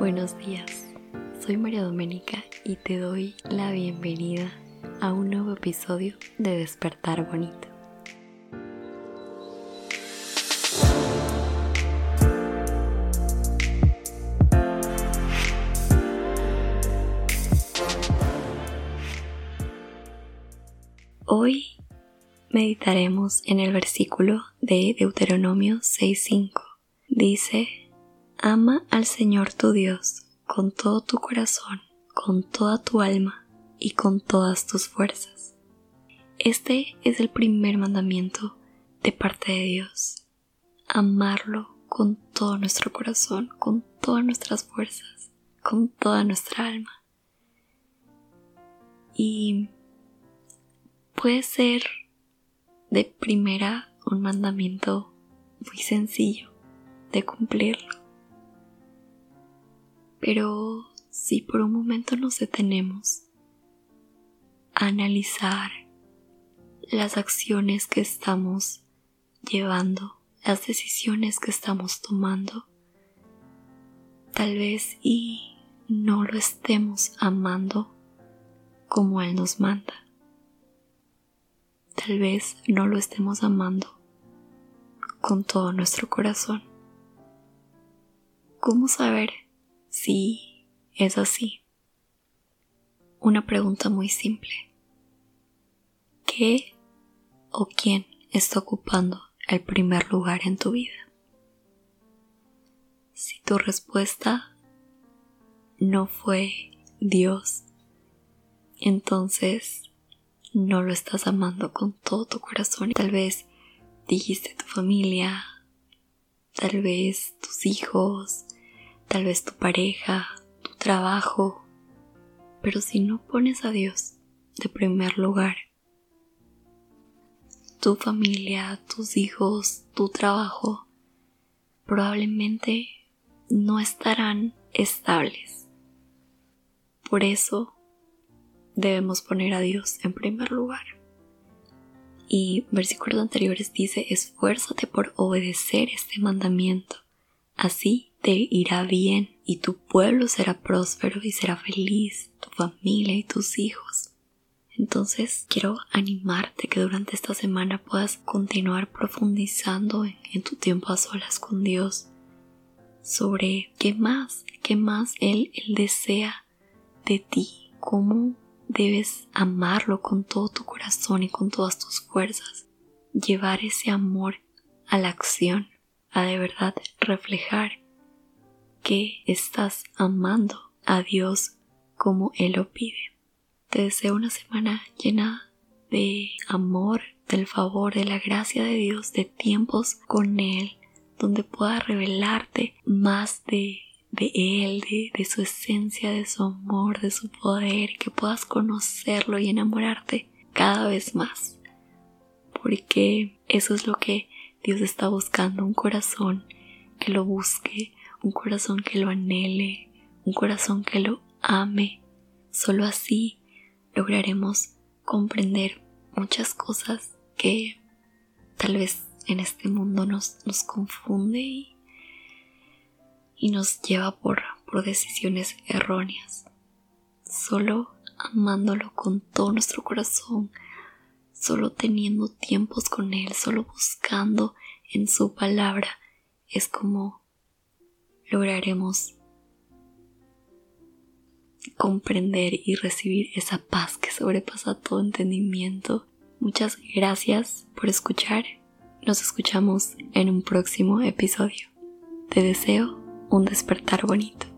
Buenos días, soy María Doménica y te doy la bienvenida a un nuevo episodio de Despertar Bonito. Hoy meditaremos en el versículo de Deuteronomio 6.5. Dice, Ama al Señor tu Dios con todo tu corazón, con toda tu alma y con todas tus fuerzas. Este es el primer mandamiento de parte de Dios. Amarlo con todo nuestro corazón, con todas nuestras fuerzas, con toda nuestra alma. Y puede ser de primera un mandamiento muy sencillo de cumplirlo. Pero si por un momento nos detenemos a analizar las acciones que estamos llevando, las decisiones que estamos tomando, tal vez y no lo estemos amando como Él nos manda. Tal vez no lo estemos amando con todo nuestro corazón. ¿Cómo saber si es así? Una pregunta muy simple. ¿Qué o quién está ocupando el primer lugar en tu vida? Si tu respuesta no fue Dios, entonces no lo estás amando con todo tu corazón. Tal vez dijiste tu familia, tal vez tus hijos, tal vez tu pareja, tu trabajo, pero si no pones a Dios de primer lugar, tu familia, tus hijos, tu trabajo, probablemente no estarán estables. Por eso debemos poner a Dios en primer lugar. Y versículos anteriores dice, esfuérzate por obedecer este mandamiento, así te irá bien y tu pueblo será próspero y será feliz, tu familia y tus hijos. Entonces quiero animarte que durante esta semana puedas continuar profundizando en, tu tiempo a solas con Dios sobre qué más, qué más Él, Él desea de ti, cómo debes amarlo con todo tu corazón y con todas tus fuerzas, llevar ese amor a la acción, a de verdad reflejar que estás amando a Dios como Él lo pide. Te deseo una semana llena de amor, del favor, de la gracia de Dios, de tiempos con Él, donde pueda revelarte más de de Él, de, su esencia, de su amor, de su poder, que puedas conocerlo y enamorarte cada vez más. Porque eso es lo que Dios está buscando, un corazón que lo busque, un corazón que lo anhele, un corazón que lo ame. Solo así lograremos comprender muchas cosas que tal vez en este mundo nos, nos confunde y, y nos lleva por, por decisiones erróneas. Solo amándolo con todo nuestro corazón, solo teniendo tiempos con Él, solo buscando en su palabra, es como lograremos comprender y recibir esa paz que sobrepasa todo entendimiento. Muchas gracias por escuchar. Nos escuchamos en un próximo episodio. Te deseo un despertar bonito.